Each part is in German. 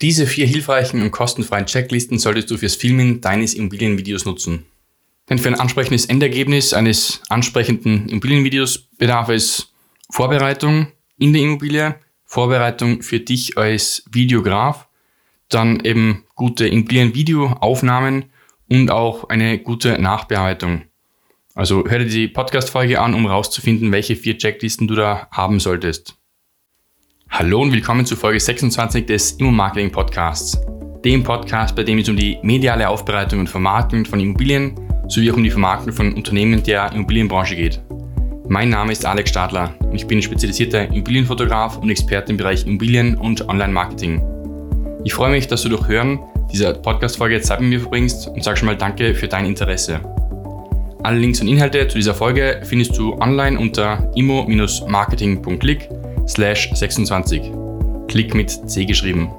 Diese vier hilfreichen und kostenfreien Checklisten solltest du fürs Filmen deines Immobilienvideos nutzen. Denn für ein ansprechendes Endergebnis eines ansprechenden Immobilienvideos bedarf es Vorbereitung in der Immobilie, Vorbereitung für dich als Videograf, dann eben gute Immobilienvideoaufnahmen und auch eine gute Nachbearbeitung. Also hör dir die Podcast-Folge an, um herauszufinden, welche vier Checklisten du da haben solltest. Hallo und willkommen zu Folge 26 des Immo-Marketing Podcasts. Dem Podcast, bei dem es um die mediale Aufbereitung und Vermarktung von Immobilien sowie auch um die Vermarktung von Unternehmen der Immobilienbranche geht. Mein Name ist Alex Stadler und ich bin spezialisierter Immobilienfotograf und Experte im Bereich Immobilien und Online-Marketing. Ich freue mich, dass du durch Hören dieser Podcast-Folge Zeit mit mir verbringst und sage schon mal Danke für dein Interesse. Alle Links und Inhalte zu dieser Folge findest du online unter immo-marketing.click slash 26. Klick mit C geschrieben.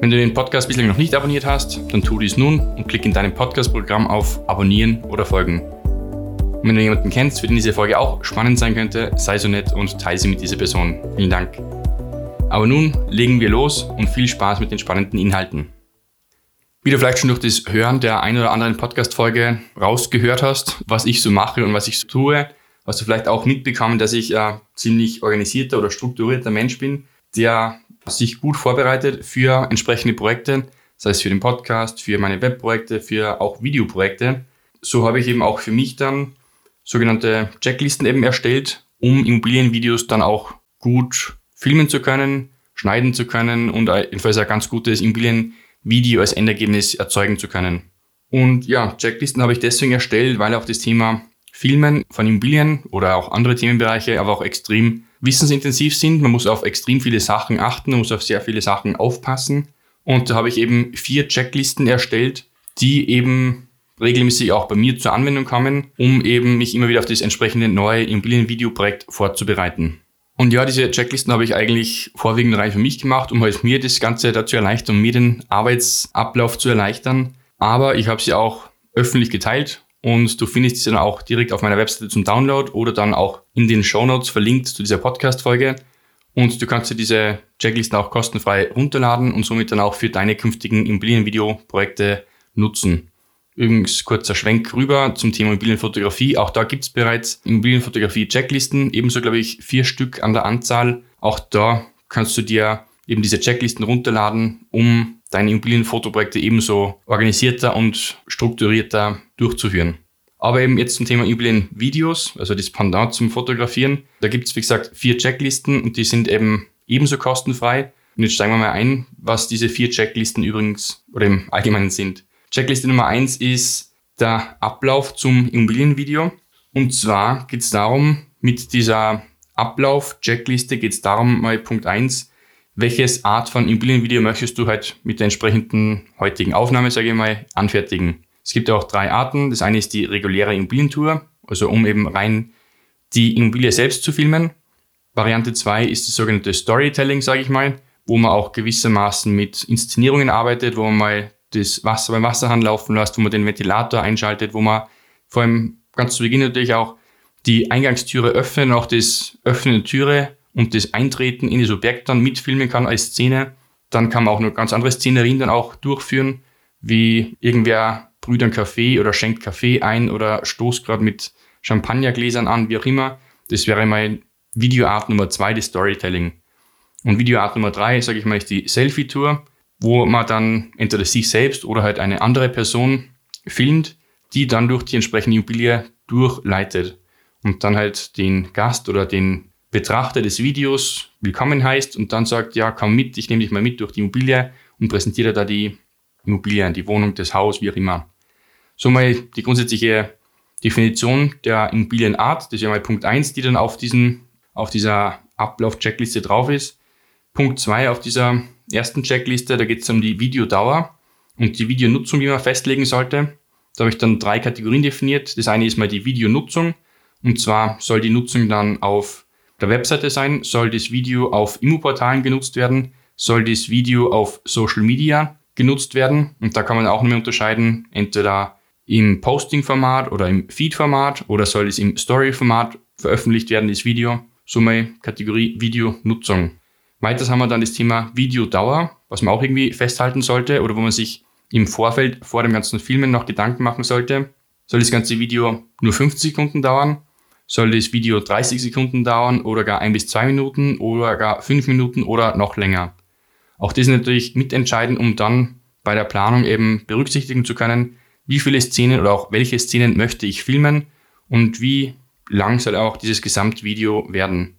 Wenn du den Podcast bislang noch nicht abonniert hast, dann tu dies nun und klick in deinem Podcast-Programm auf Abonnieren oder Folgen. Und wenn du jemanden kennst, für den diese Folge auch spannend sein könnte, sei so nett und teile sie mit dieser Person. Vielen Dank. Aber nun legen wir los und viel Spaß mit den spannenden Inhalten. Wie du vielleicht schon durch das Hören der ein oder anderen Podcast-Folge rausgehört hast, was ich so mache und was ich so tue, hast du vielleicht auch mitbekommen, dass ich ein ziemlich organisierter oder strukturierter Mensch bin, der sich gut vorbereitet für entsprechende Projekte, sei es für den Podcast, für meine Webprojekte, für auch Videoprojekte. So habe ich eben auch für mich dann sogenannte Checklisten eben erstellt, um Immobilienvideos dann auch gut filmen zu können, schneiden zu können und jedenfalls ein ganz gutes Immobilienvideo als Endergebnis erzeugen zu können. Und ja, Checklisten habe ich deswegen erstellt, weil auch das Thema Filmen von Immobilien oder auch andere Themenbereiche aber auch extrem wissensintensiv sind. Man muss auf extrem viele Sachen achten, man muss auf sehr viele Sachen aufpassen. Und da habe ich eben vier Checklisten erstellt, die eben regelmäßig auch bei mir zur Anwendung kommen, um eben mich immer wieder auf das entsprechende neue Immobilienvideoprojekt vorzubereiten. Und ja, diese Checklisten habe ich eigentlich vorwiegend rein für mich gemacht, um halt mir das Ganze dazu erleichtern, um mir den Arbeitsablauf zu erleichtern. Aber ich habe sie auch öffentlich geteilt und du findest sie dann auch direkt auf meiner Webseite zum Download oder dann auch in den Show Notes verlinkt zu dieser Podcast-Folge. Und du kannst dir diese Checklisten auch kostenfrei runterladen und somit dann auch für deine künftigen Immobilienvideoprojekte nutzen. Übrigens kurzer Schwenk rüber zum Thema Immobilienfotografie. Auch da gibt es bereits Immobilienfotografie-Checklisten, ebenso glaube ich vier Stück an der Anzahl. Auch da kannst du dir eben diese Checklisten runterladen, um deine Immobilienfotoprojekte ebenso organisierter und strukturierter durchzuführen. Aber eben jetzt zum Thema Immobilienvideos, also das Pendant zum Fotografieren. Da gibt es, wie gesagt, vier Checklisten und die sind eben ebenso kostenfrei. Und jetzt steigen wir mal ein, was diese vier Checklisten übrigens oder im Allgemeinen sind. Checkliste Nummer eins ist der Ablauf zum Immobilienvideo. Und zwar geht es darum, mit dieser Ablauf-Checkliste geht es darum, mal Punkt eins, welches Art von Immobilienvideo möchtest du halt mit der entsprechenden heutigen Aufnahme, sage ich mal, anfertigen. Es gibt auch drei Arten. Das eine ist die reguläre Immobilientour, also um eben rein die Immobilie selbst zu filmen. Variante zwei ist das sogenannte Storytelling, sage ich mal, wo man auch gewissermaßen mit Inszenierungen arbeitet, wo man mal das Wasser beim Wasserhahn laufen lässt, wo man den Ventilator einschaltet, wo man vor allem ganz zu Beginn natürlich auch die Eingangstüre öffnen, auch das Öffnen der Türe und das Eintreten in das Objekt dann mitfilmen kann als Szene. Dann kann man auch noch ganz andere Szenerien dann auch durchführen, wie irgendwer brüht einen Kaffee oder schenkt Kaffee ein oder stoßt gerade mit Champagnergläsern an, wie auch immer. Das wäre mal Videoart Nummer zwei, das Storytelling. Und Videoart Nummer drei, sage ich mal, ist die Selfie-Tour wo man dann entweder sich selbst oder halt eine andere Person filmt, die dann durch die entsprechende Immobilie durchleitet und dann halt den Gast oder den Betrachter des Videos willkommen heißt und dann sagt, ja, komm mit, ich nehme dich mal mit durch die Immobilie und präsentiere da die Immobilie, die Wohnung, das Haus, wie auch immer. So mal die grundsätzliche Definition der Immobilienart, das ist ja mal Punkt eins, die dann auf, diesen, auf dieser Ablauf-Checkliste drauf ist. Punkt zwei auf dieser ersten Checkliste, da geht es um die Videodauer und die Videonutzung, die man festlegen sollte. Da habe ich dann drei Kategorien definiert. Das eine ist mal die Videonutzung. Und zwar soll die Nutzung dann auf der Webseite sein, soll das Video auf Immo-Portalen genutzt werden, soll das Video auf Social Media genutzt werden. Und da kann man auch nicht mehr unterscheiden, entweder im Posting-Format oder im Feed-Format oder soll es im Story-Format veröffentlicht werden, das Video. Mal Kategorie Videonutzung. Weiters haben wir dann das Thema Videodauer, was man auch irgendwie festhalten sollte oder wo man sich im Vorfeld vor dem ganzen Filmen noch Gedanken machen sollte. Soll das ganze Video nur 50 Sekunden dauern? Soll das Video 30 Sekunden dauern oder gar ein bis zwei Minuten oder gar fünf Minuten oder noch länger? Auch das ist natürlich mitentscheidend, um dann bei der Planung eben berücksichtigen zu können, wie viele Szenen oder auch welche Szenen möchte ich filmen und wie lang soll auch dieses Gesamtvideo werden.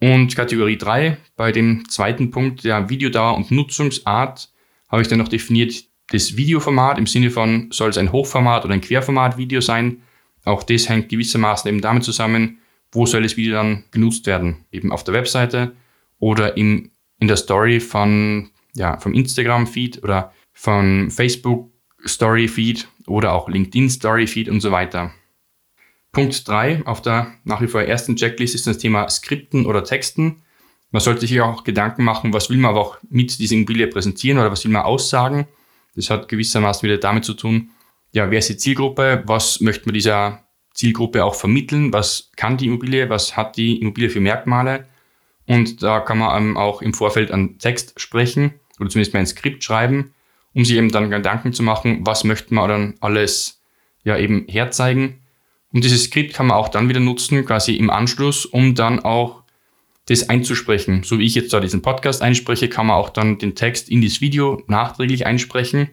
Und Kategorie 3, bei dem zweiten Punkt der Videodauer und Nutzungsart, habe ich dann noch definiert das Videoformat im Sinne von, soll es ein Hochformat oder ein Querformat-Video sein. Auch das hängt gewissermaßen eben damit zusammen, wo soll das Video dann genutzt werden. Eben auf der Webseite oder im, in der Story von, ja, vom Instagram-Feed oder vom Facebook-Story-Feed oder auch LinkedIn-Story-Feed und so weiter. Punkt 3 auf der nach wie vor ersten Checklist ist das Thema Skripten oder Texten. Man sollte sich auch Gedanken machen, was will man aber auch mit dieser Immobilie präsentieren oder was will man aussagen. Das hat gewissermaßen wieder damit zu tun, ja, wer ist die Zielgruppe, was möchte man dieser Zielgruppe auch vermitteln, was kann die Immobilie, was hat die Immobilie für Merkmale. Und da kann man auch im Vorfeld einen Text sprechen oder zumindest mal ein Skript schreiben, um sich eben dann Gedanken zu machen, was möchte man dann alles ja eben herzeigen und dieses Skript kann man auch dann wieder nutzen, quasi im Anschluss, um dann auch das einzusprechen. So wie ich jetzt da diesen Podcast einspreche, kann man auch dann den Text in das Video nachträglich einsprechen.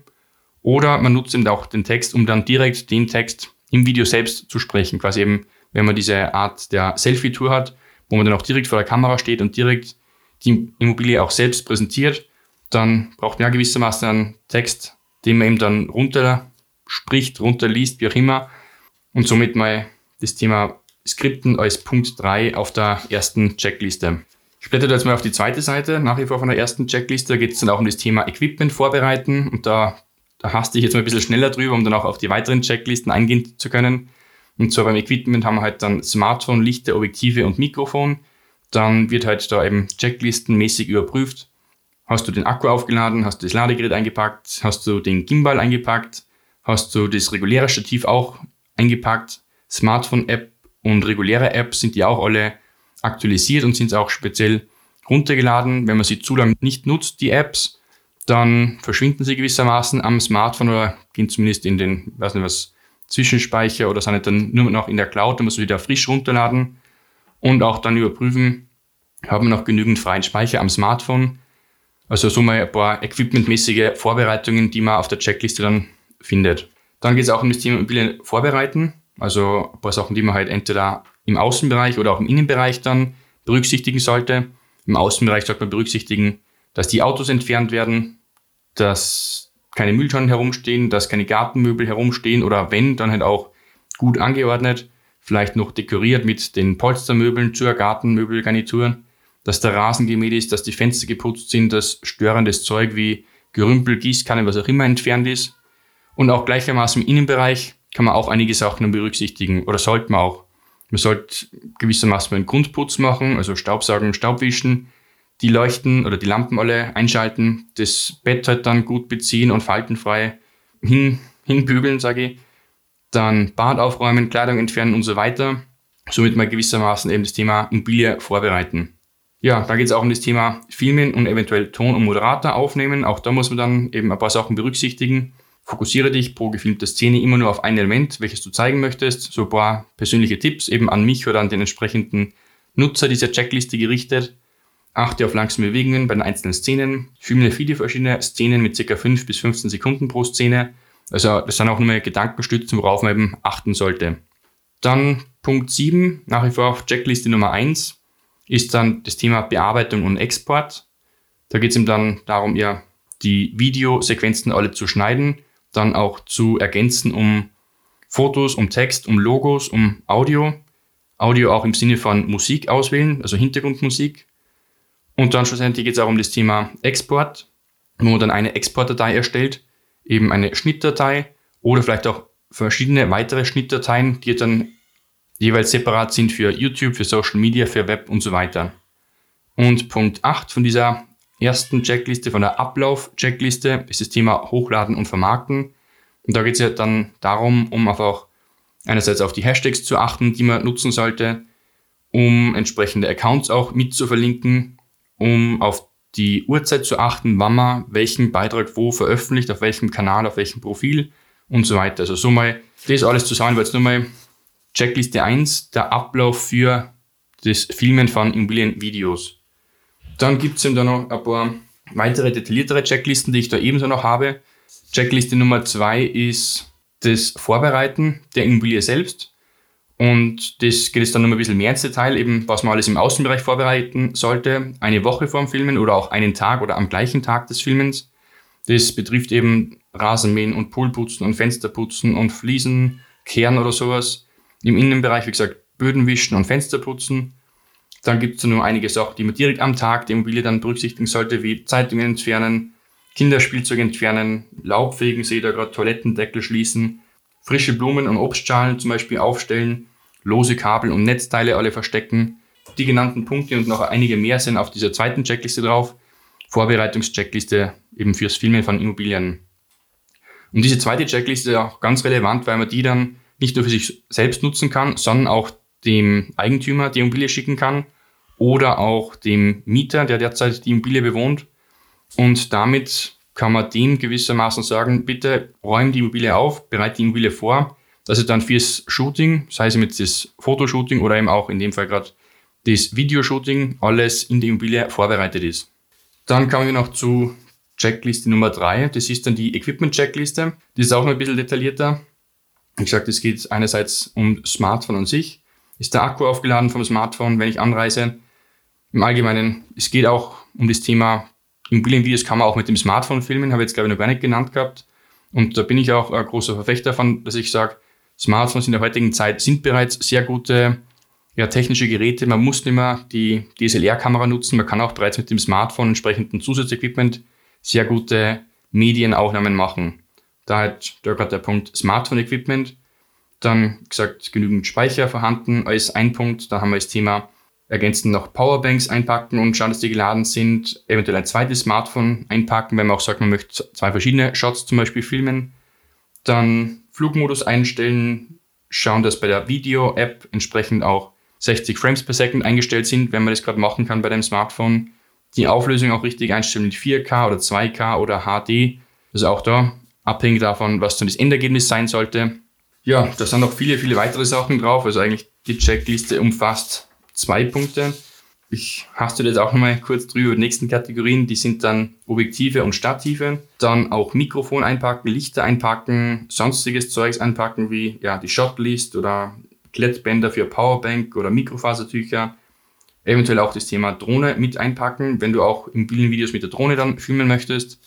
Oder man nutzt eben auch den Text, um dann direkt den Text im Video selbst zu sprechen. Quasi eben, wenn man diese Art der Selfie-Tour hat, wo man dann auch direkt vor der Kamera steht und direkt die Immobilie auch selbst präsentiert, dann braucht man ja gewissermaßen einen Text, den man eben dann runter spricht, runterliest, wie auch immer, und somit mal das Thema Skripten als Punkt 3 auf der ersten Checkliste. Ich blätter jetzt mal auf die zweite Seite, nach wie vor von der ersten Checkliste, da geht es dann auch um das Thema Equipment vorbereiten und da, da haste ich jetzt mal ein bisschen schneller drüber, um dann auch auf die weiteren Checklisten eingehen zu können. Und zwar beim Equipment haben wir halt dann Smartphone, Lichter, Objektive und Mikrofon. Dann wird halt da eben checklistenmäßig überprüft. Hast du den Akku aufgeladen? Hast du das Ladegerät eingepackt? Hast du den Gimbal eingepackt? Hast du das reguläre Stativ auch eingepackt. Smartphone-App und reguläre Apps sind die auch alle aktualisiert und sind auch speziell runtergeladen. Wenn man sie zu lange nicht nutzt, die Apps, dann verschwinden sie gewissermaßen am Smartphone oder gehen zumindest in den, weiß nicht was, Zwischenspeicher oder sind dann nur noch in der Cloud, dann muss man wieder frisch runterladen und auch dann überprüfen, haben wir noch genügend freien Speicher am Smartphone. Also so mal ein paar equipmentmäßige Vorbereitungen, die man auf der Checkliste dann findet. Dann geht es auch um das Thema Immobilien vorbereiten. Also ein paar Sachen, die man halt entweder im Außenbereich oder auch im Innenbereich dann berücksichtigen sollte. Im Außenbereich sollte man berücksichtigen, dass die Autos entfernt werden, dass keine Mülltonnen herumstehen, dass keine Gartenmöbel herumstehen oder wenn, dann halt auch gut angeordnet, vielleicht noch dekoriert mit den Polstermöbeln zur Gartenmöbelgarnitur, dass der Rasen gemäht ist, dass die Fenster geputzt sind, dass störendes Zeug wie Gerümpel, Gießkanne, was auch immer entfernt ist. Und auch gleichermaßen im Innenbereich kann man auch einige Sachen berücksichtigen oder sollte man auch. Man sollte gewissermaßen einen Grundputz machen, also Staubsaugen, Staubwischen, die Leuchten oder die Lampen alle einschalten, das Bett halt dann gut beziehen und faltenfrei hin, hinbügeln, sage ich. Dann Bad aufräumen, Kleidung entfernen und so weiter. Somit mal gewissermaßen eben das Thema Immobilie vorbereiten. Ja, da geht es auch um das Thema Filmen und eventuell Ton und Moderator aufnehmen. Auch da muss man dann eben ein paar Sachen berücksichtigen. Fokussiere dich pro gefilmte Szene immer nur auf ein Element, welches du zeigen möchtest. So ein paar persönliche Tipps eben an mich oder an den entsprechenden Nutzer dieser Checkliste gerichtet. Achte auf langsame Bewegungen bei den einzelnen Szenen. Filme viele verschiedene Szenen mit ca. 5 bis 15 Sekunden pro Szene. Also das sind auch nur mal Gedankenstützen, worauf man eben achten sollte. Dann Punkt 7, nach wie vor auf Checkliste Nummer 1, ist dann das Thema Bearbeitung und Export. Da geht es ihm dann darum, ja, die Videosequenzen alle zu schneiden dann auch zu ergänzen um Fotos, um Text, um Logos, um Audio. Audio auch im Sinne von Musik auswählen, also Hintergrundmusik. Und dann schlussendlich geht es auch um das Thema Export, wo man dann eine Exportdatei erstellt, eben eine Schnittdatei oder vielleicht auch verschiedene weitere Schnittdateien, die dann jeweils separat sind für YouTube, für Social Media, für Web und so weiter. Und Punkt 8 von dieser ersten Checkliste, von der Ablauf-Checkliste, ist das Thema Hochladen und Vermarkten. Und da geht es ja dann darum, um einfach einerseits auf die Hashtags zu achten, die man nutzen sollte, um entsprechende Accounts auch mit zu verlinken um auf die Uhrzeit zu achten, wann man welchen Beitrag wo veröffentlicht, auf welchem Kanal, auf welchem Profil und so weiter. Also so mal das alles zusammen, weil jetzt nur mal Checkliste 1, der Ablauf für das Filmen von Immobilienvideos. Dann gibt es eben da noch ein paar weitere detailliertere Checklisten, die ich da ebenso noch habe. Checkliste Nummer 2 ist das Vorbereiten der Immobilie selbst. Und das geht jetzt dann noch ein bisschen mehr ins Detail, eben was man alles im Außenbereich vorbereiten sollte, eine Woche vorm Filmen oder auch einen Tag oder am gleichen Tag des Filmens. Das betrifft eben Rasenmähen und Poolputzen und Fensterputzen und Fliesen, Kehren oder sowas. Im Innenbereich, wie gesagt, Böden wischen und Fenster putzen. Dann gibt es nur einige Sachen, die man direkt am Tag der Immobilie dann berücksichtigen sollte, wie Zeitungen entfernen, Kinderspielzeug entfernen, Laubfegen, sehe da gerade Toilettendeckel schließen, frische Blumen und Obstschalen zum Beispiel aufstellen, lose Kabel und Netzteile alle verstecken. Die genannten Punkte und noch einige mehr sind auf dieser zweiten Checkliste drauf. Vorbereitungscheckliste eben fürs Filmen von Immobilien. Und diese zweite Checkliste ist auch ganz relevant, weil man die dann nicht nur für sich selbst nutzen kann, sondern auch dem Eigentümer die Immobilie schicken kann oder auch dem Mieter, der derzeit die Immobilie bewohnt. Und damit kann man dem gewissermaßen sagen, bitte räum die Immobilie auf, bereite die Immobilie vor, dass es dann fürs Shooting, sei es mit das Fotoshooting oder eben auch in dem Fall gerade das Videoshooting, alles in der Immobilie vorbereitet ist. Dann kommen wir noch zu Checkliste Nummer drei. Das ist dann die Equipment-Checkliste. Die ist auch noch ein bisschen detaillierter. Wie gesagt, es geht einerseits um Smartphone an sich. Ist der Akku aufgeladen vom Smartphone, wenn ich anreise? Im Allgemeinen, es geht auch um das Thema Immobilienvideos kann man auch mit dem Smartphone filmen, habe ich jetzt glaube ich noch gar nicht genannt gehabt. Und da bin ich auch ein großer Verfechter davon, dass ich sage, Smartphones in der heutigen Zeit sind bereits sehr gute ja, technische Geräte. Man muss nicht mehr die DSLR-Kamera nutzen, man kann auch bereits mit dem Smartphone entsprechenden Zusatzequipment sehr gute Medienaufnahmen machen. Da hat da gerade der Punkt Smartphone-Equipment. Dann gesagt, genügend Speicher vorhanden als ein Punkt. Da haben wir das Thema ergänzend noch Powerbanks einpacken und schauen, dass die geladen sind. Eventuell ein zweites Smartphone einpacken, wenn man auch sagt, man möchte zwei verschiedene Shots zum Beispiel filmen. Dann Flugmodus einstellen, schauen, dass bei der Video-App entsprechend auch 60 Frames per Second eingestellt sind, wenn man das gerade machen kann bei dem Smartphone. Die Auflösung auch richtig einstellen mit 4K oder 2K oder HD. Also auch da abhängig davon, was dann das Endergebnis sein sollte. Ja, da sind noch viele, viele weitere Sachen drauf. Also eigentlich die Checkliste umfasst zwei Punkte. Ich haste jetzt auch nochmal kurz drüber. Die nächsten Kategorien, die sind dann Objektive und Stative. Dann auch Mikrofon einpacken, Lichter einpacken, sonstiges Zeugs einpacken wie ja, die Shotlist oder Klettbänder für Powerbank oder Mikrofasertücher. Eventuell auch das Thema Drohne mit einpacken, wenn du auch im Bildenvideos mit der Drohne dann filmen möchtest.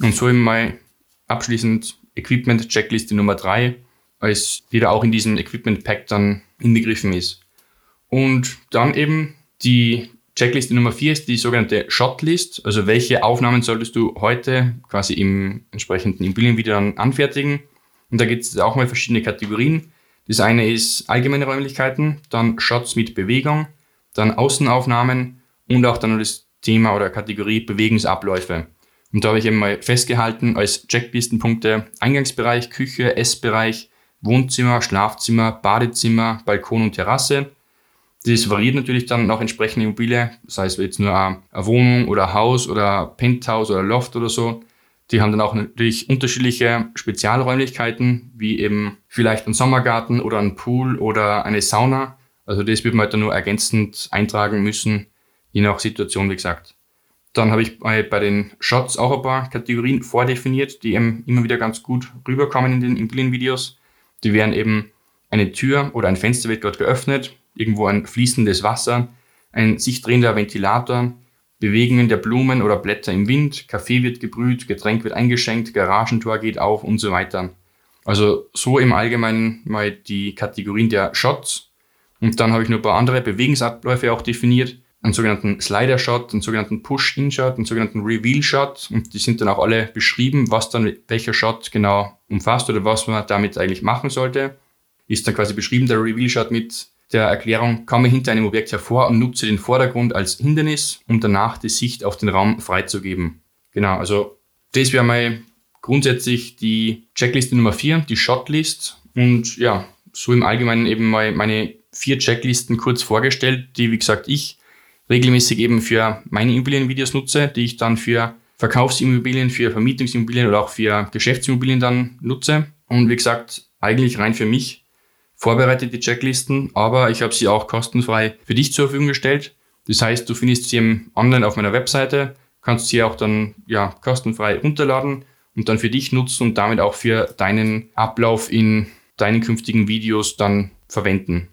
Und so eben mal abschließend Equipment Checkliste Nummer 3, als die auch in diesem Equipment Pack dann inbegriffen ist. Und dann eben die Checkliste Nummer 4 ist die sogenannte Shotlist, also welche Aufnahmen solltest du heute quasi im entsprechenden Immobilienvideo dann anfertigen. Und da gibt es auch mal verschiedene Kategorien. Das eine ist allgemeine Räumlichkeiten, dann Shots mit Bewegung, dann Außenaufnahmen und auch dann das Thema oder Kategorie Bewegungsabläufe. Und da habe ich eben mal festgehalten als Checklistenpunkte Eingangsbereich, Küche, Essbereich, Wohnzimmer, Schlafzimmer, Badezimmer, Balkon und Terrasse. Das variiert natürlich dann nach entsprechender Immobilie, sei es jetzt nur eine Wohnung oder Haus oder Penthouse oder Loft oder so. Die haben dann auch natürlich unterschiedliche Spezialräumlichkeiten, wie eben vielleicht ein Sommergarten oder ein Pool oder eine Sauna. Also das wird man halt dann nur ergänzend eintragen müssen, je nach Situation, wie gesagt. Dann habe ich bei den Shots auch ein paar Kategorien vordefiniert, die eben immer wieder ganz gut rüberkommen in den Immobilienvideos. Die wären eben eine Tür oder ein Fenster wird dort geöffnet, irgendwo ein fließendes Wasser, ein sich drehender Ventilator, Bewegungen der Blumen oder Blätter im Wind, Kaffee wird gebrüht, Getränk wird eingeschenkt, Garagentor geht auf und so weiter. Also so im Allgemeinen mal die Kategorien der Shots. Und dann habe ich noch ein paar andere Bewegungsabläufe auch definiert einen sogenannten Slider-Shot, einen sogenannten Push-In-Shot, einen sogenannten Reveal-Shot und die sind dann auch alle beschrieben, was dann welcher Shot genau umfasst oder was man damit eigentlich machen sollte. Ist dann quasi beschrieben der Reveal-Shot mit der Erklärung, komme hinter einem Objekt hervor und nutze den Vordergrund als Hindernis, um danach die Sicht auf den Raum freizugeben. Genau, also das wäre mal grundsätzlich die Checkliste Nummer 4, die Shotlist und ja, so im Allgemeinen eben mal meine vier Checklisten kurz vorgestellt, die wie gesagt ich regelmäßig eben für meine Immobilienvideos nutze, die ich dann für Verkaufsimmobilien, für Vermietungsimmobilien oder auch für Geschäftsimmobilien dann nutze. Und wie gesagt, eigentlich rein für mich vorbereitet die Checklisten, aber ich habe sie auch kostenfrei für dich zur Verfügung gestellt. Das heißt, du findest sie online auf meiner Webseite, kannst sie auch dann ja kostenfrei runterladen und dann für dich nutzen und damit auch für deinen Ablauf in deinen künftigen Videos dann verwenden.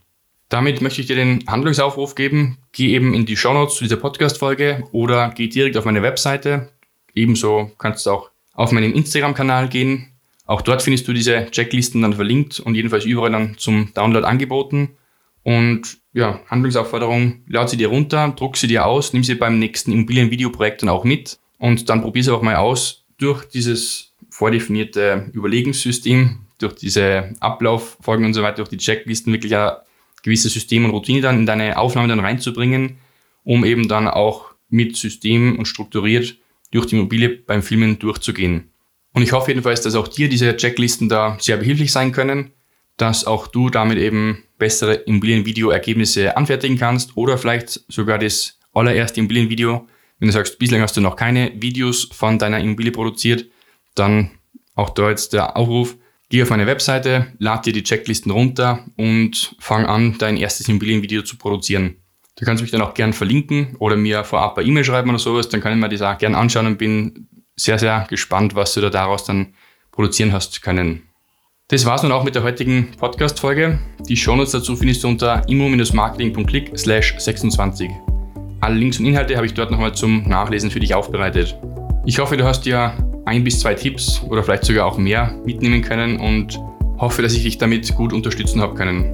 Damit möchte ich dir den Handlungsaufruf geben. Geh eben in die Show Notes zu dieser Podcast-Folge oder geh direkt auf meine Webseite. Ebenso kannst du auch auf meinen Instagram-Kanal gehen. Auch dort findest du diese Checklisten dann verlinkt und jedenfalls überall dann zum Download angeboten. Und ja, Handlungsaufforderung, lad sie dir runter, druck sie dir aus, nimm sie beim nächsten Immobilienvideoprojekt dann auch mit und dann probier sie auch mal aus durch dieses vordefinierte Überlegungssystem, durch diese Ablauffolgen und so weiter, durch die Checklisten wirklich ein gewisses System und Routine dann in deine Aufnahme dann reinzubringen, um eben dann auch mit System und strukturiert durch die Immobilie beim Filmen durchzugehen. Und ich hoffe jedenfalls, dass auch dir diese Checklisten da sehr behilflich sein können, dass auch du damit eben bessere Immobilienvideo-Ergebnisse anfertigen kannst oder vielleicht sogar das allererste Immobilienvideo. Wenn du sagst, bislang hast du noch keine Videos von deiner Immobilie produziert, dann auch da jetzt der Aufruf, Geh auf meine Webseite, lad dir die Checklisten runter und fang an, dein erstes Immobilienvideo zu produzieren. Du kannst mich dann auch gern verlinken oder mir vorab per E-Mail schreiben oder sowas, dann kann ich mir das auch gern anschauen und bin sehr, sehr gespannt, was du da daraus dann produzieren hast können. Das war's nun auch mit der heutigen Podcast-Folge. Die Shownotes dazu findest du unter immo-marketing.click slash 26. Alle Links und Inhalte habe ich dort nochmal zum Nachlesen für dich aufbereitet. Ich hoffe, du hast dir ein bis zwei Tipps oder vielleicht sogar auch mehr mitnehmen können und hoffe, dass ich dich damit gut unterstützen habe können.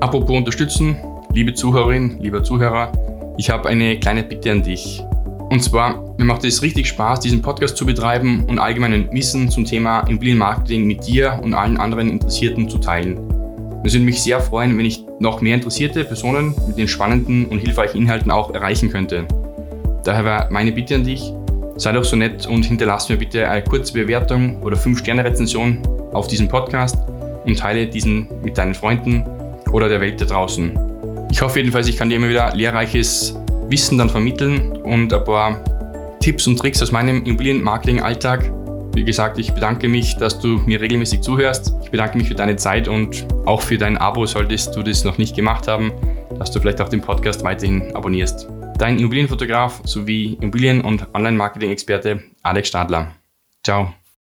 Apropos unterstützen, liebe Zuhörerin, lieber Zuhörer, ich habe eine kleine Bitte an dich. Und zwar, mir macht es richtig Spaß, diesen Podcast zu betreiben und allgemeinen Wissen zum Thema Immobilienmarketing mit dir und allen anderen Interessierten zu teilen. Es würde mich sehr freuen, wenn ich noch mehr interessierte Personen mit den spannenden und hilfreichen Inhalten auch erreichen könnte. Daher war meine Bitte an dich, Sei doch so nett und hinterlass mir bitte eine kurze Bewertung oder 5-Sterne-Rezension auf diesem Podcast und teile diesen mit deinen Freunden oder der Welt da draußen. Ich hoffe jedenfalls, ich kann dir immer wieder lehrreiches Wissen dann vermitteln und ein paar Tipps und Tricks aus meinem Immobilienmarketing-Alltag. Wie gesagt, ich bedanke mich, dass du mir regelmäßig zuhörst. Ich bedanke mich für deine Zeit und auch für dein Abo, solltest du das noch nicht gemacht haben, dass du vielleicht auch den Podcast weiterhin abonnierst dein Immobilienfotograf sowie Immobilien- und Online-Marketing-Experte Alex Stadler. Ciao.